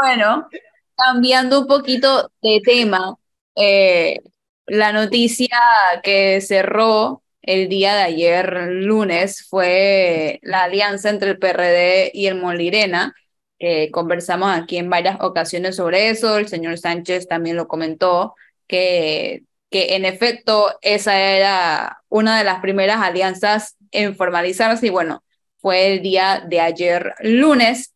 Bueno, cambiando un poquito de tema, eh, la noticia que cerró el día de ayer, lunes, fue la alianza entre el PRD y el Molirena. conversamos aquí en varias ocasiones sobre eso. El señor Sánchez también lo comentó, que, que en efecto esa era una de las primeras alianzas en formalizarse. Y bueno, fue el día de ayer, lunes.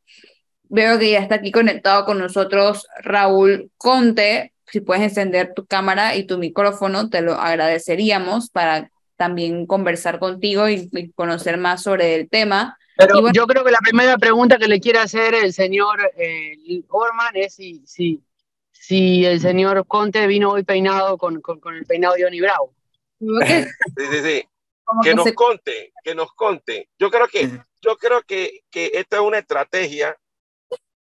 Veo que ya está aquí conectado con nosotros Raúl Conte. Si puedes encender tu cámara y tu micrófono, te lo agradeceríamos para también conversar contigo y, conocer más sobre el tema. Pero yo creo que la primera pregunta que le quiere hacer el señor eh, Orman es si, si, si, el señor Conte vino hoy peinado con, con, el peinado de Johnny Bravo. sí, sí, sí. Que, nos conte, que nos conte. Yo creo que, yo creo que, que esta es una estrategia.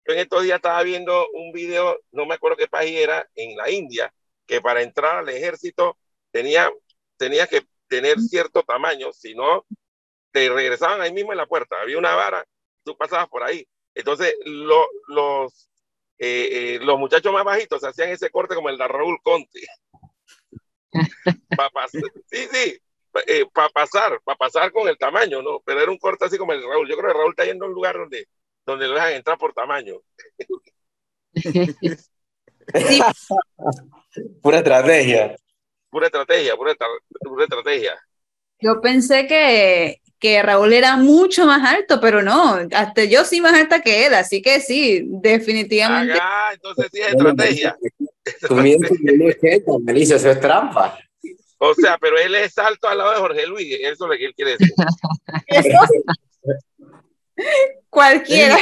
Yo en estos días estaba viendo un video, no me acuerdo qué país era, en la India, que para entrar al ejército tenía, tenía que tener cierto tamaño, si no, te regresaban ahí mismo en la puerta. Había una vara, tú pasabas por ahí. Entonces, los, eh, eh, los muchachos más bajitos hacían ese corte como el de Raúl Conte. sí, sí, eh, para pasar, para pasar con el tamaño, ¿no? Pero era un corte así como el Raúl. Yo creo que Raúl está yendo a un lugar donde, donde lo dejan entrar por tamaño. Pura estrategia pura estrategia, pura, estrategia. Yo pensé que, que Raúl era mucho más alto, pero no, hasta yo sí más alta que él, así que sí, definitivamente. Ah, entonces sí es estrategia. Comienza con Melissa, eso es trampa. O sea, pero él es alto al lado de Jorge Luis, eso es lo que él quiere decir. Cualquiera.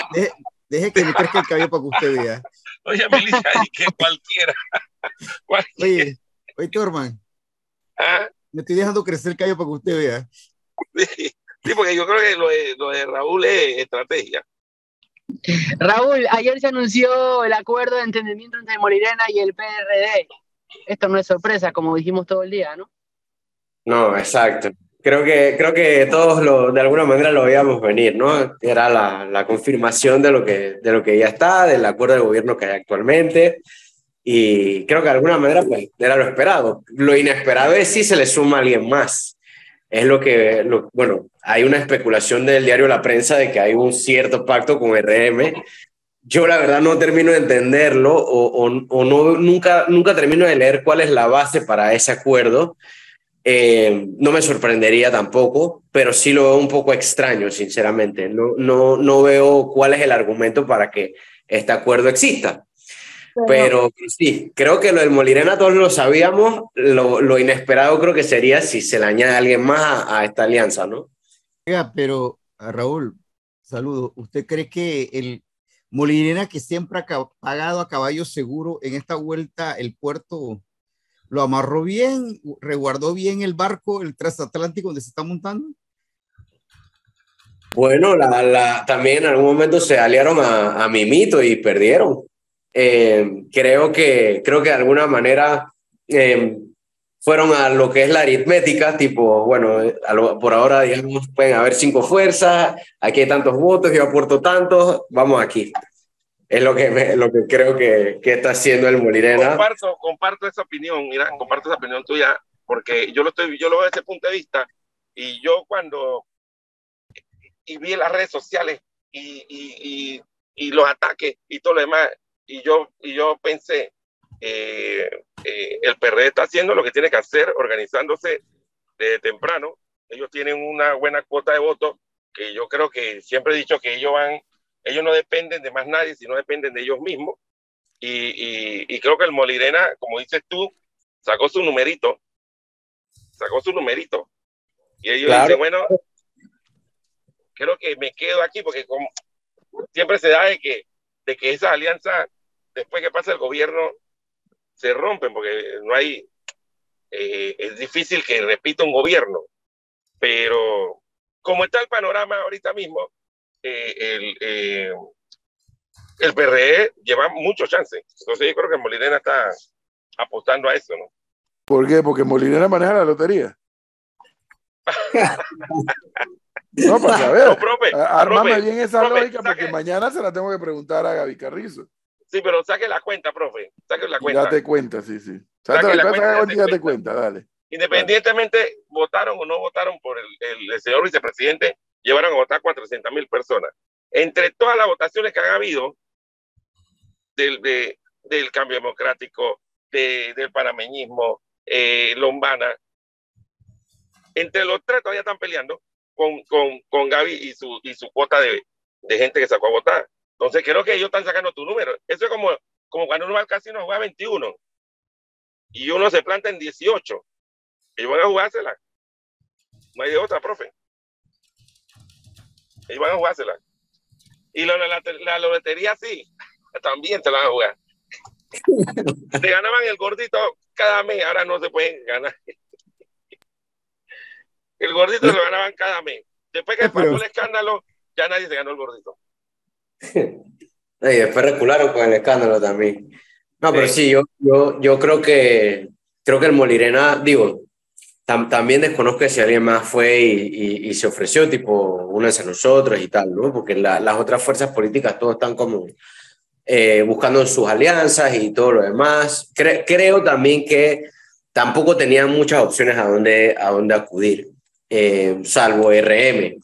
Deje, que le crezca el cabello para que usted vea. Oye, Melissa, que cualquiera. cualquiera. Oye, Oye, Torman. ¿Ah? Me estoy dejando crecer el callo para que usted vea. Sí, porque yo creo que lo de, lo de Raúl es estrategia. Raúl, ayer se anunció el acuerdo de entendimiento entre Molirena y el PRD. Esto no es sorpresa, como dijimos todo el día, ¿no? No, exacto. Creo que, creo que todos lo, de alguna manera lo veíamos venir, ¿no? Era la, la confirmación de lo, que, de lo que ya está, del acuerdo de gobierno que hay actualmente. Y creo que de alguna manera pues, era lo esperado. Lo inesperado es si se le suma alguien más. Es lo que, bueno, hay una especulación del diario La Prensa de que hay un cierto pacto con RM. Yo la verdad no termino de entenderlo o, o, no, nunca, nunca termino de leer cuál es la base para ese acuerdo. Eh, no me sorprendería tampoco, pero sí lo veo un poco extraño, sinceramente. No, no, no veo cuál es el argumento para que este acuerdo exista. Pero, sí, creo que lo del Molirena todos lo sabíamos, lo, lo, inesperado creo que sería si se le añade alguien más a, esta alianza, ¿no? Oiga, pero Raúl, saludo, ¿usted cree que el Molirena que siempre ha pagado a caballo seguro en esta vuelta el puerto lo amarró bien, reguardó bien el barco, el transatlántico donde se está montando? Bueno, también en algún momento se aliaron a, a Mimito y perdieron. Eh, creo, que, creo que de alguna manera eh, fueron a lo que es la aritmética, tipo, bueno, por ahora, digamos, pueden haber cinco fuerzas, aquí hay tantos votos, yo aporto tantos, vamos aquí. Es lo que, lo que creo que, que, está haciendo el Molirena. Comparto, comparto esa opinión, mira, comparto esa opinión tuya, porque yo lo, estoy, yo lo veo desde ese punto de vista, y yo cuando y vi las redes sociales y, y, y, y los ataques y todo lo demás, y yo, y yo pensé, eh, eh, el PRD está haciendo lo que tiene que hacer, organizándose desde temprano. Ellos tienen una buena cuota de votos, que yo creo que siempre he dicho que ellos van, ellos no dependen de más nadie, sino dependen de ellos mismos. Y, y, creo que el Molirena, como dices tú, sacó su numerito, sacó su numerito. Y ellos dicen, bueno, creo que me quedo aquí porque como siempre se da de que, de que esa alianza después que pasa el gobierno, se rompen porque no hay, eh, es difícil que repita un gobierno, pero como está el panorama ahorita mismo, eh, el, eh, el PRE lleva muchos chances. Entonces yo creo que Molinera está apostando a eso, ¿no? ¿Por qué? Porque Molinera maneja la lotería. no, para saber. No, profe, Armame bien esa lógica porque mañana se la tengo que preguntar a Gaby Carrizo. Sí, pero saque la cuenta, profe. Saque la cuenta. Date cuenta, sí, sí. Saque Saca la cuenta, cuenta, date date cuenta. cuenta, dale. Independientemente, votaron o no votaron por el, el- el señor vicepresidente, llevaron a votar 400 mil personas. Entre todas las votaciones que han habido del, de- del cambio democrático, de- del panameñismo, eh, Lombana, entre los tres todavía están peleando con, con, con Gaby y su, y su cuota de, de gente que sacó a votar. Entonces creo que ellos están sacando tu número. Eso es como, como cuando uno va al casino a jugar 21 y uno se planta en 18. Ellos van a jugársela. No hay de otra, profe. Ellos van a jugársela. Y la, la, lotería sí, también se la van a jugar. Se ganaban el gordito cada mes, ahora no se pueden ganar. El gordito se lo ganaban cada mes. Después que pero- pasó el escándalo, ya nadie se ganó el gordito. Y después recularon con el escándalo también. No, pero Sí. sí, yo, yo, yo creo que creo que el Molirena, digo, tam- también desconozco si alguien más fue y, y- y se ofreció, tipo, únanse a nosotros y tal, ¿no? Porque la- las otras fuerzas políticas todos están como eh, buscando sus alianzas y todo lo demás. Cre- creo también que tampoco tenían muchas opciones a dónde, a dónde acudir, eh, salvo RM.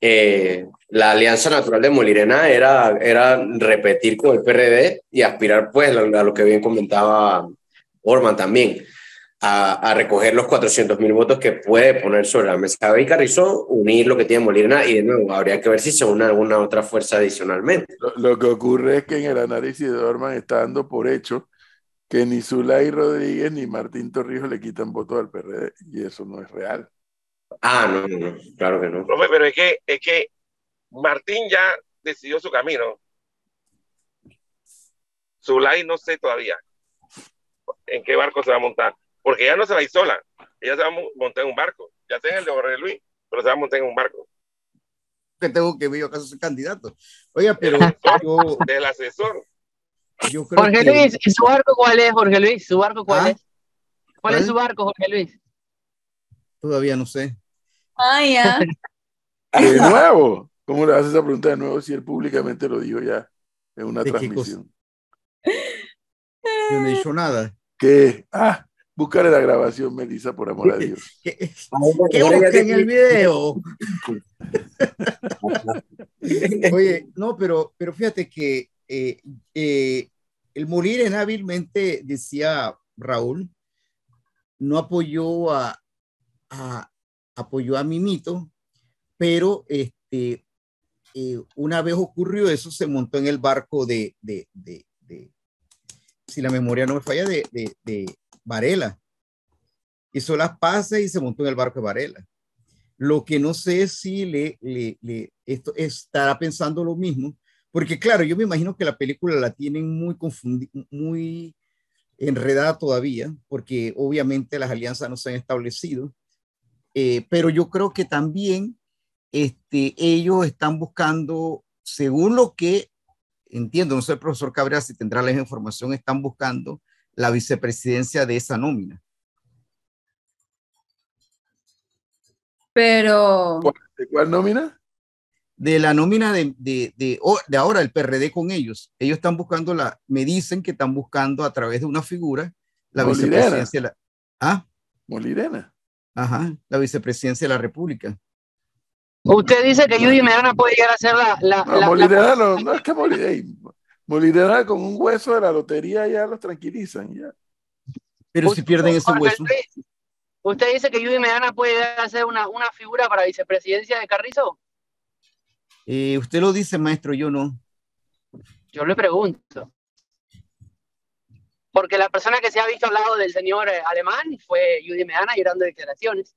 Eh, la alianza natural de Molirena era, era repetir con el PRD y aspirar pues a lo que bien comentaba Orman también, a, a recoger los 400 mil votos que puede poner sobre la mesa Gaby Carrizo, unir lo que tiene Molirena y de nuevo habría que ver si se une alguna otra fuerza adicionalmente. Lo, lo que ocurre es que en el análisis de Orman está dando por hecho que ni Zulay Rodríguez ni Martín Torrijos le quitan votos al PRD y eso no es real. Ah, no, no, no, claro que no. Profe, pero es que, es que Martín ya decidió su camino. Zulay no sé todavía en qué barco se va a montar, porque ella no se va a ir sola, ella se va a mo- montar en un barco, ya sea en el de Jorge Luis, pero se va a montar en un barco. Que tengo que ver yo acaso soy candidato. Oiga, pero yo, Del asesor, yo creo Jorge que Luis, ¿y su barco cuál es, Jorge Luis? ¿Su barco cuál ¿Ah? es? ¿Cuál es su barco, Jorge Luis? todavía no sé. Ah, ya. De nuevo, ¿cómo le haces esa pregunta de nuevo si él públicamente lo dijo ya en una ¿De qué transmisión? Yo no he dicho nada. ¿Qué? Ah, búscale la grabación, Melissa, por amor a Dios. ¿Qué, qué busca en el video? Oye, no, pero, pero fíjate que eh, eh, el morir en hábilmente, decía Raúl, no apoyó a, a- apoyó a Mimito, pero este, eh, una vez ocurrió eso, se montó en el barco de, de, de- de- si la memoria no me falla, de, de, de Varela. Hizo las paces y se montó en el barco de Varela. Lo que no sé si le, le, esto estará pensando lo mismo, porque claro, yo me imagino que la película la tienen muy confundida, muy enredada todavía, porque obviamente las alianzas no se han establecido, Eh, pero yo creo que también este, ellos están buscando, según lo que entiendo, no sé profesor Cabrera si tendrá la información, están buscando la vicepresidencia de esa nómina. Pero ¿De cuál nómina? de la nómina de, de, de, de ahora, el PRD con ellos. Ellos están buscando la, me dicen que están buscando a través de una figura la Molirena. vicepresidencia. de la- ah, Molirena. ajá, la vicepresidencia de la República. Usted dice que Judy Medrano puede llegar a ser la... la, No, la- Molirena la- no, no es que Molirena. Molirena con un hueso de la lotería ya los tranquilizan. Ya. Pero si pierden ese hueso, Luis, ¿Usted dice que Judy Medrano puede ser una, una figura para vicepresidencia de Carrizo? eh, usted lo dice, maestro, yo no. Yo le pregunto. Porque la persona que se ha visto al lado del señor eh, alemán fue Judy Medrano y dando declaraciones.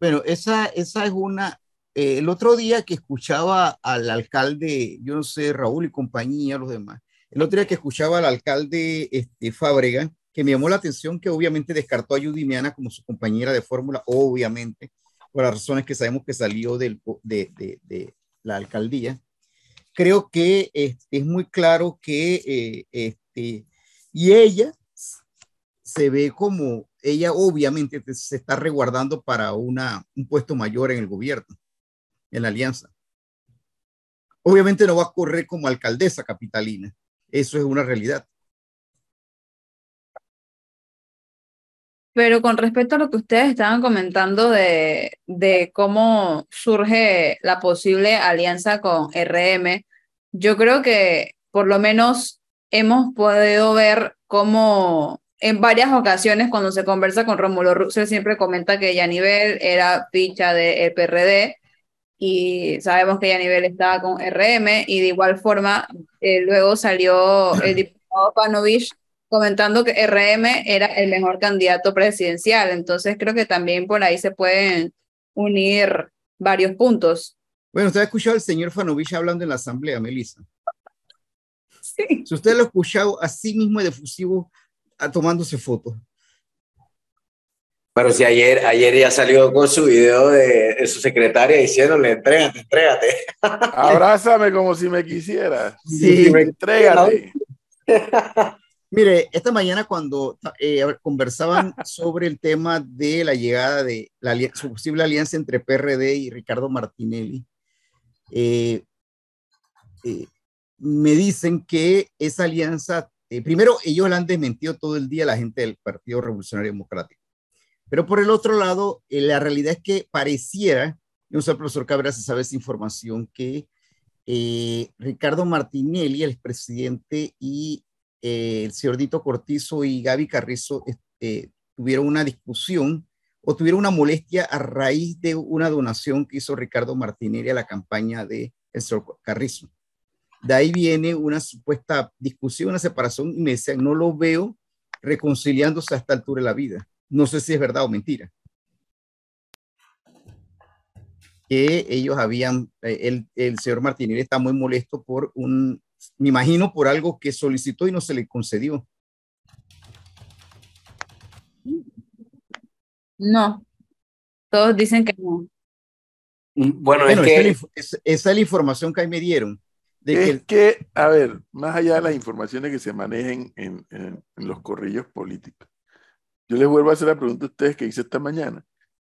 Bueno, esa, esa es una. Eh, el otro día que escuchaba al alcalde, yo no sé, Raúl y compañía, los demás, el otro día que escuchaba al alcalde este, Fábrega, que me llamó la atención que obviamente descartó a Judy como su compañera de fórmula, obviamente, por las razones que sabemos que salió del, de, la alcaldía. Creo que este, es muy claro que, eh, este, y ella se ve como ella obviamente te- se está resguardando para un puesto mayor en el gobierno, en la alianza. Obviamente no va a correr como alcaldesa capitalina. Eso es una realidad. Pero con respecto a lo que ustedes estaban comentando de, de cómo surge la posible alianza con RM, yo creo que por lo menos hemos podido ver cómo en varias ocasiones cuando se conversa con Rómulo Russell siempre comenta que Yanivel era ficha del PRD y sabemos que Yanivel estaba con RM y de igual forma eh, luego salió el diputado Panovich comentando que RM era el mejor candidato presidencial. Entonces creo que también por ahí se pueden unir varios puntos. Bueno, usted ha escuchado al señor Fanovich hablando en la asamblea, Melissa. Sí. Si usted lo ha escuchado así mismo de fusivo a, tomándose fotos. Pero si ayer, ayer ya salió con su video de, de su secretaria diciéndole, entrégate, entrégate. Abrázame como si me quisieras. Sí. Entrégate. Mire, esta mañana cuando eh, conversaban sobre el tema de la llegada de la su posible alianza entre PRD y Ricardo Martinelli, eh, eh, me dicen que esa alianza, eh, primero ellos la han desmentido todo el día la gente del Partido Revolucionario Democrático, pero por el otro lado, eh, la realidad es que pareciera, no sé, profesor Cabrera, si sabe esa información, que eh, Ricardo Martinelli, el expresidente, y eh, el señor Dito Cortizo y Gaby Carrizo este, tuvieron una discusión o tuvieron una molestia a raíz de una donación que hizo Ricardo Martinelli a la campaña de el señor Carrizo. De ahí viene una supuesta discusión, una separación, y me decían, no lo veo reconciliándose a esta altura de la vida. No sé si es verdad o mentira. Que ellos habían, eh, el, el señor Martinelli está muy molesto por un, me imagino por algo que solicitó y no se le concedió. No, todos dicen que no. Bueno, Bueno, es esa, es la, que inf- es- esa es la información que ahí me dieron. De que Es que, a ver, más allá de las informaciones que se manejen en, en- en los corrillos políticos, yo les vuelvo a hacer la pregunta a ustedes que hice esta mañana.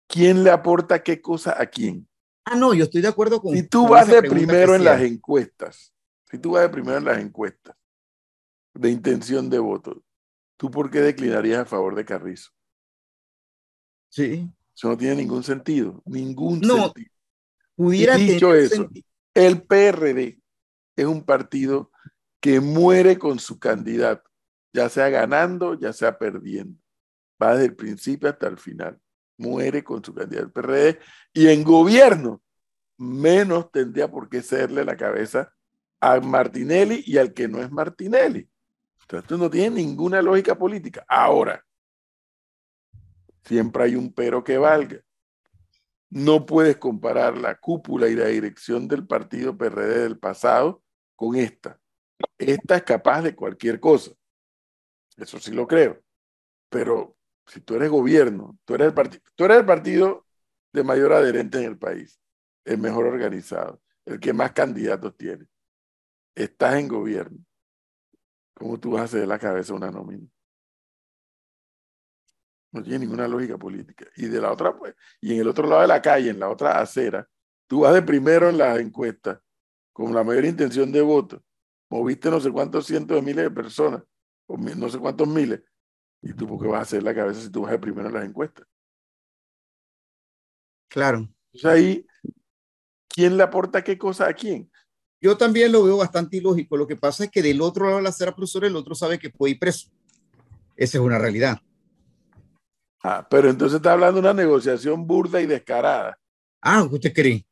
¿Quién le aporta qué cosa a quién? ah, no, yo estoy de acuerdo con. Si tú con vas de primero en las encuestas, si tú vas de primero en las encuestas de intención de voto, ¿tú por qué declinarías a favor de Carrizo? Sí. Eso no tiene ningún sentido, ningún No. sentido. Pudiera Y dicho tener eso, El PRD es un partido que muere con su candidato, ya sea ganando, ya sea perdiendo. Va desde el principio hasta el final. Muere con su candidato el PRD y en gobierno menos tendría por qué serle la cabeza a Martinelli y al que no es Martinelli. Entonces, esto no tiene ninguna lógica política. Ahora, siempre hay un pero que valga. No puedes comparar la cúpula y la dirección del partido PRD del pasado con esta. Esta es capaz de cualquier cosa. Eso sí lo creo. Pero si tú eres gobierno, tú eres el, partido, tú eres el partido de mayor adherente en el país, el mejor organizado, el que más candidatos tiene. Estás en gobierno. ¿Cómo tú vas a hacer la cabeza una nómina? No tiene ninguna lógica política. Y de la otra, pues, y en el otro lado de la calle, en la otra acera, tú vas de primero en las encuestas, con la mayor intención de voto, moviste no sé cuántos cientos de miles de personas, o no sé cuántos miles, y tú, ¿por qué vas a hacer la cabeza si tú vas de primero en las encuestas? Claro. Entonces ahí, ¿quién le aporta qué cosa a quién? Yo también lo veo bastante ilógico. Lo que pasa es que del otro lado de la profesor, el otro sabe que puede ir preso. Esa es una realidad. Ah, pero entonces está hablando de una negociación burda y descarada. Ah, ¿usted cree?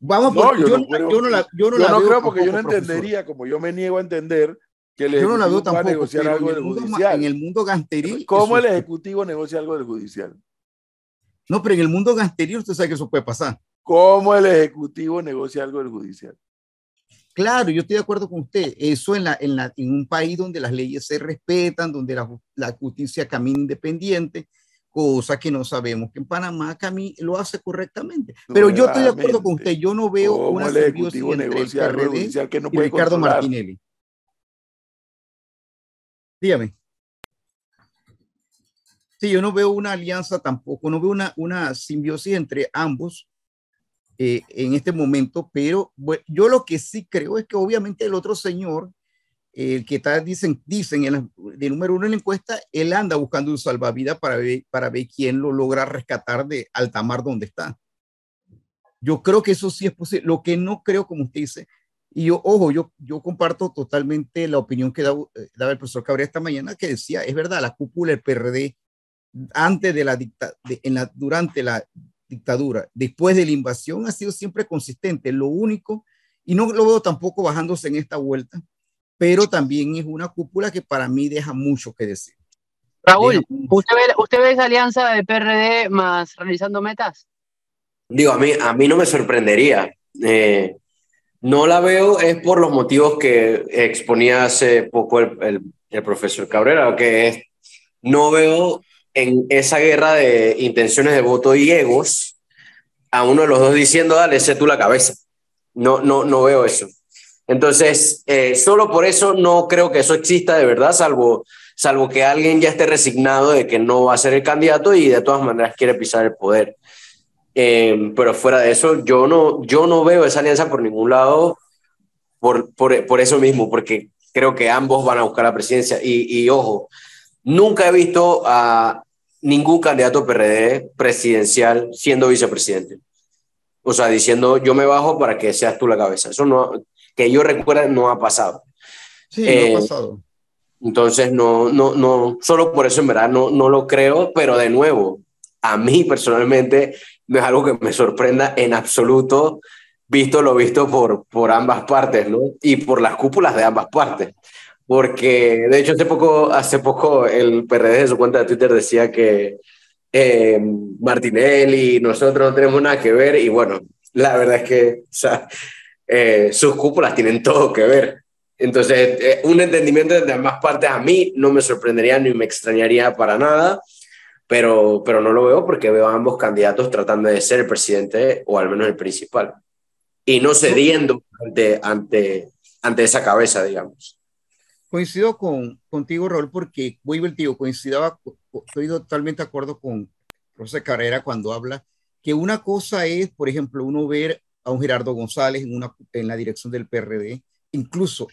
Vamos, No, por- yo yo, no creo- yo no la, yo no yo la no veo creo porque yo no profesor. entendería, como yo me niego a entender, que el Yo no la veo tampoco, negociar algo en el, del mundo, judicial. en el mundo gansteril. ¿Cómo el Ejecutivo negocia algo del judicial? No, pero en el mundo gansteril usted sabe que eso puede pasar. ¿Cómo el Ejecutivo negocia algo del judicial? Claro, yo estoy de acuerdo con usted. Eso en, la, en, la, en un país donde las leyes se respetan, donde la, la justicia camina independiente, cosa que no sabemos que en Panamá cami- lo hace correctamente. Pero yo estoy de acuerdo con usted. Yo no veo ¿Cómo una el Ejecutivo el negocia algo del PRD judicial que no y puede Ricardo controlar? Martinelli. Dígame. Sí, yo no veo una alianza tampoco, no veo una, una simbiosis entre ambos eh, en este momento, pero bueno, yo lo que sí creo es que obviamente el otro señor el que está, dicen, dicen en de número uno en la encuesta, él anda buscando un salvavidas para ver, para ver quién lo logra rescatar de alta mar donde está. Yo creo que eso sí es posible. Lo que no creo, como usted dice, y yo, ojo, yo, yo comparto totalmente la opinión que daba, eh, daba el profesor Cabrera esta mañana, que decía, es verdad, la cúpula del PRD, antes de la, dicta, en la durante la dictadura, después de la invasión, ha sido siempre consistente. Lo único, y no lo veo tampoco bajándose en esta vuelta, pero también es una cúpula que para mí deja mucho que decir. Raúl, ¿usted ve, ¿usted ve esa alianza de PRD más realizando metas? Digo, a mí, a mí no me sorprendería. Eh, no la veo es por los motivos que exponía hace poco el, el, profesor Cabrera, que no veo en esa guerra de intenciones de voto y egos a uno de los dos diciendo, dale, sé tú la cabeza. No, no, no veo eso. Entonces, eh, solo por eso no creo que eso exista de verdad, salvo, salvo que alguien ya esté resignado de que no va a ser el candidato y de todas maneras quiere pisar el poder. Eh, pero fuera de eso, yo no, yo no veo esa alianza por ningún lado por, por, por eso mismo, porque creo que ambos van a buscar la presidencia. Y, y ojo, nunca he visto a ningún candidato PRD presidencial siendo vicepresidente. O sea, diciendo yo me bajo para que seas tú la cabeza. Eso no, que yo recuerdo no ha pasado. Sí, no ha eh, pasado. Entonces, no, no, no, solo por eso en verdad no, no lo creo, pero de nuevo, a mí personalmente no es algo que me sorprenda en absoluto, visto lo visto por, por ambas partes, ¿no? Y por las cúpulas de ambas partes. Porque, de hecho, hace poco, hace poco el PRD en su cuenta de Twitter decía que eh, Martinelli y nosotros no tenemos nada que ver, y bueno, la verdad es que, o sea, eh, sus cúpulas tienen todo que ver. Entonces, eh, un entendimiento de ambas partes a mí no me sorprendería ni me extrañaría para nada, pero, pero no lo veo porque veo a ambos candidatos tratando de ser el presidente o al menos el principal y no cediendo ante, ante, ante esa cabeza, digamos. Coincido con, contigo, Raúl, porque voy tío, coincidaba, estoy totalmente de acuerdo con José Carrera cuando habla que una cosa es, por ejemplo, uno ver a un Gerardo González en, una, en la dirección del PRD, incluso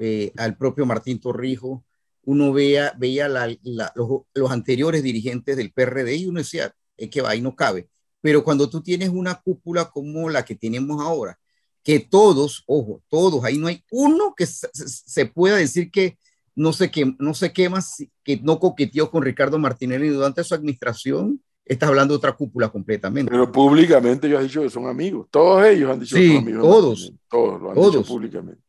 eh, al propio Martín Torrijos, uno vea, veía la, los, los, anteriores dirigentes del PRD y uno decía, es que ahí no cabe. Pero cuando tú tienes una cúpula como la que tenemos ahora, que todos, ojo, todos, ahí no hay uno que se, se pueda decir que no sé qué, no sé qué más, que no coqueteó con Ricardo Martinelli durante su administración, estás hablando de otra cúpula completamente. Pero públicamente ellos han dicho que son amigos. Todos ellos han dicho que son amigos. Todos. Todos lo han todos. dicho públicamente.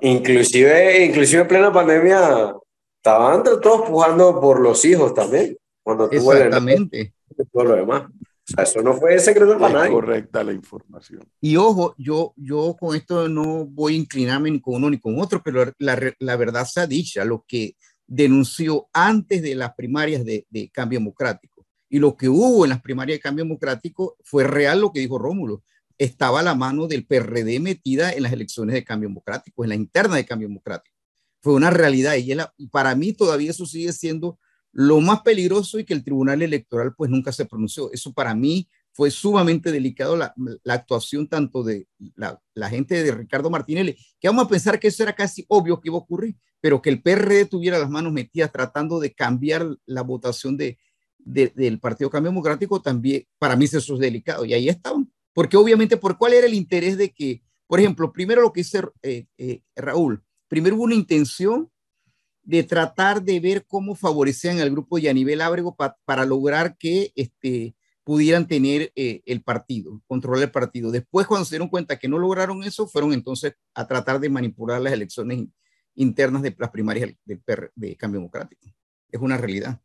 Inclusive, inclusive en plena pandemia, estaban todos pujando por los hijos también. Cuando Exactamente. todo lo demás. O sea, eso no fue secreto para nadie. correcta la información. Y ojo, yo, yo con esto no voy a inclinarme ni con uno ni con otro, pero la, la verdad se ha dicho, lo que denunció antes de las primarias de, de Cambio Democrático y lo que hubo en las primarias de cambio democrático fue real lo que dijo Rómulo. Estaba la mano del PRD metida en las elecciones de cambio democrático, en la interna de cambio democrático. Fue una realidad y para mí todavía eso sigue siendo lo más peligroso y que el Tribunal Electoral pues nunca se pronunció. Eso para mí fue sumamente delicado la, la actuación tanto de la, la, gente de Ricardo Martinelli, que vamos a pensar que eso era casi obvio que iba a ocurrir, pero que el PRD tuviera las manos metidas tratando de cambiar la votación de, del Partido Cambio Democrático también, para mí eso es delicado. Y ahí estaban. Porque obviamente, ¿por cuál era el interés de que, por ejemplo, primero lo que dice eh, eh, Raúl, primero hubo una intención de tratar de ver cómo favorecían al grupo de Yanivel Ábrego para lograr que este, pudieran tener eh, el partido, controlar el partido. Después, cuando se dieron cuenta que no lograron eso, fueron entonces a tratar de manipular las elecciones internas de las primarias de, de Cambio Democrático. Es una realidad.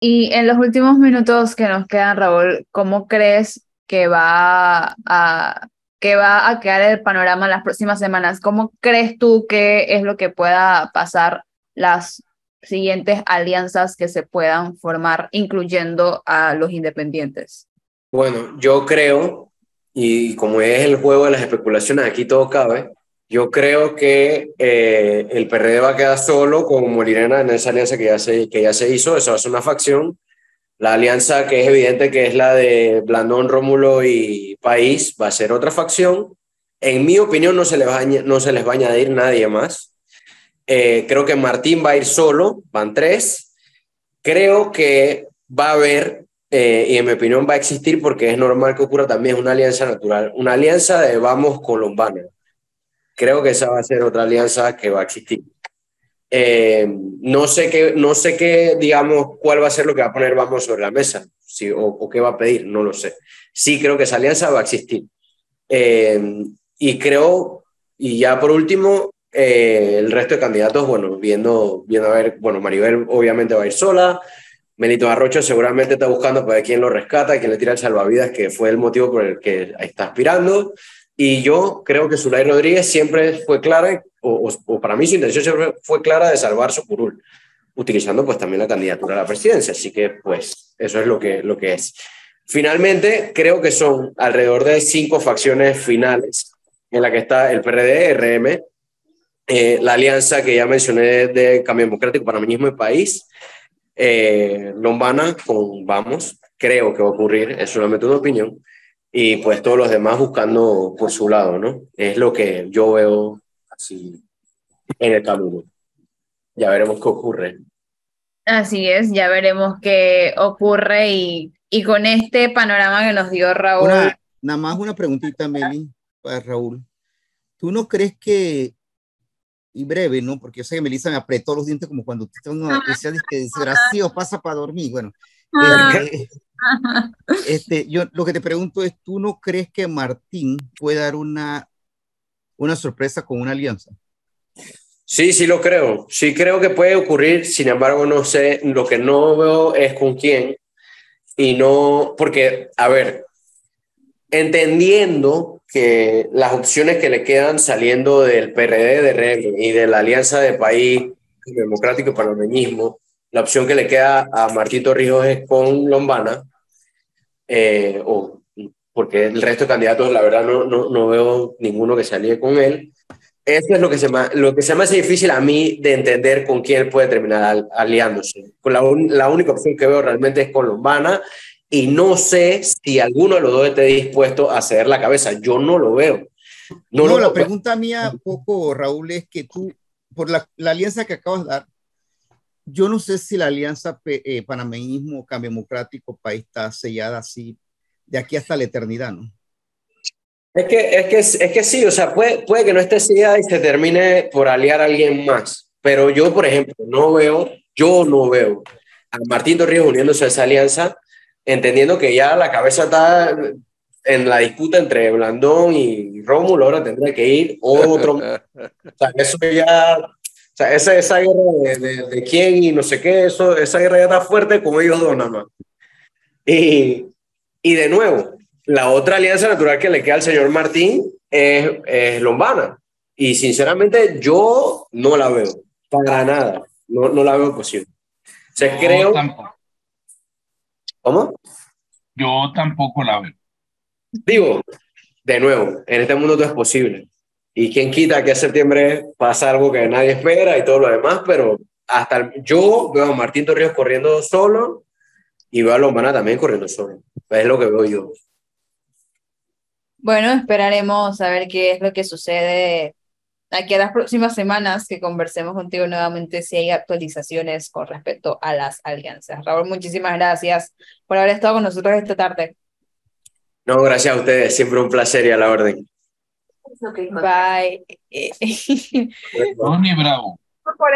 Y en los últimos minutos que nos quedan, Raúl, ¿cómo crees que va a, que va a quedar el panorama en las próximas semanas? ¿Cómo crees tú que es lo que pueda pasar las siguientes alianzas que se puedan formar, incluyendo a los independientes? Bueno, yo creo, y como es el juego de las especulaciones, aquí todo cabe, yo creo que eh, el PRD va a quedar solo con Molirena en esa alianza que ya, se, que ya se hizo, eso ser una facción. La alianza que es evidente que es la de Blandón, Rómulo y País va a ser otra facción. En mi opinión no se les va a, añadir nadie más. Eh, creo que Martín va a ir solo, van tres. Creo que va a haber, eh, y en mi opinión va a existir porque es normal que ocurra también una alianza natural, una alianza de vamos colombano. Creo que esa va a ser otra alianza que va a existir. Eh, no sé qué, no sé qué, digamos, cuál va a ser lo que va a poner Vamos sobre la mesa, sí, o, qué va a pedir, no lo sé. Sí creo que esa alianza va a existir. Eh, y creo, y ya por último, eh, el resto de candidatos, bueno, viendo, viendo a ver, bueno, Maribel obviamente va a ir sola, Benito Arrocho seguramente está buscando para quién lo rescata, quién le tira el salvavidas, que fue el motivo por el que está aspirando. Y yo creo que Zulay Rodríguez siempre fue clara, o, o, para mí su intención siempre fue clara de salvar su curul, utilizando pues también la candidatura a la presidencia. Así que pues eso es lo que, lo que es. Finalmente, creo que son alrededor de cinco facciones finales en la que está el PRD, RM, eh, la alianza que ya mencioné de Cambio Democrático, Panameñismo y País, eh, Lombana con Vamos, creo que va a ocurrir, es solamente una opinión, y pues todos los demás buscando por su lado, ¿no? Es lo que yo veo así en el camino. Ya veremos qué ocurre. Así es, ya veremos qué ocurre y, y con este panorama que nos dio Raúl. Una, nada más una preguntita, Meli, para Raúl. ¿Tú no crees que, y breve, ¿no? Porque yo sé que Melissa me apretó los dientes como cuando usted no, decía que desgraciado pasa para dormir. Bueno, este, este, yo lo que te pregunto es, ¿tú no crees que Martín puede dar una, una sorpresa con una alianza? Sí, sí lo creo. Sí creo que puede ocurrir. Sin embargo, no sé, lo que no veo es con quién. Y no, porque, a ver, entendiendo que las opciones que le quedan saliendo del PRD de RM y de la Alianza de País Democrático y Panameñismo, la opción que le queda a Martín Torrijos es con Lombana, eh, o, porque el resto de candidatos, la verdad, no, no, no veo ninguno que se alíe con él. Eso es lo que, se me, lo que se me hace difícil a mí de entender con quién puede terminar aliándose. La, la única opción que veo realmente es con Lombana y no sé si alguno de los dos esté dispuesto a ceder la cabeza. Yo no lo veo. No, no la pregunta mía, poco, Raúl, es que tú, por la, la, alianza que acabas de dar, yo no sé si la alianza eh, panameñismo, cambio democrático, país está sellada así de aquí hasta la eternidad, ¿no? Es que, es que, es que sí, o sea, puede, puede que no esté sellada y se termine por aliar a alguien más, pero yo, por ejemplo, no veo, yo no veo a Martín Torrijos uniéndose a esa alianza, entendiendo que ya la cabeza está en la disputa entre Blandón y Rómulo, ahora tendrá que ir otro. o sea, eso ya, sea, esa, esa guerra de, de, de, quién y no sé qué, eso, esa guerra ya está fuerte como ellos dos nada más. Y, y de nuevo, la otra alianza natural que le queda al señor Martín es, es Lombana. Y sinceramente yo no la veo, para nada, no, no la veo posible. O sea, Yo creo... tampoco. ¿Cómo? Yo tampoco la veo. Digo, de nuevo, en este mundo todo es posible. Y quién quita que en septiembre pasa algo que nadie espera y todo lo demás, pero hasta el- yo veo a Martín Torrijos corriendo solo y veo a Lombana también corriendo solo. Es lo que veo yo. Bueno, esperaremos a ver qué es lo que sucede aquí a las próximas semanas que conversemos contigo nuevamente si hay actualizaciones con respecto a las alianzas. Raúl, muchísimas gracias por haber estado con nosotros esta tarde. No, gracias a ustedes, siempre un placer y a la orden. Bye. Tony Bravo. Por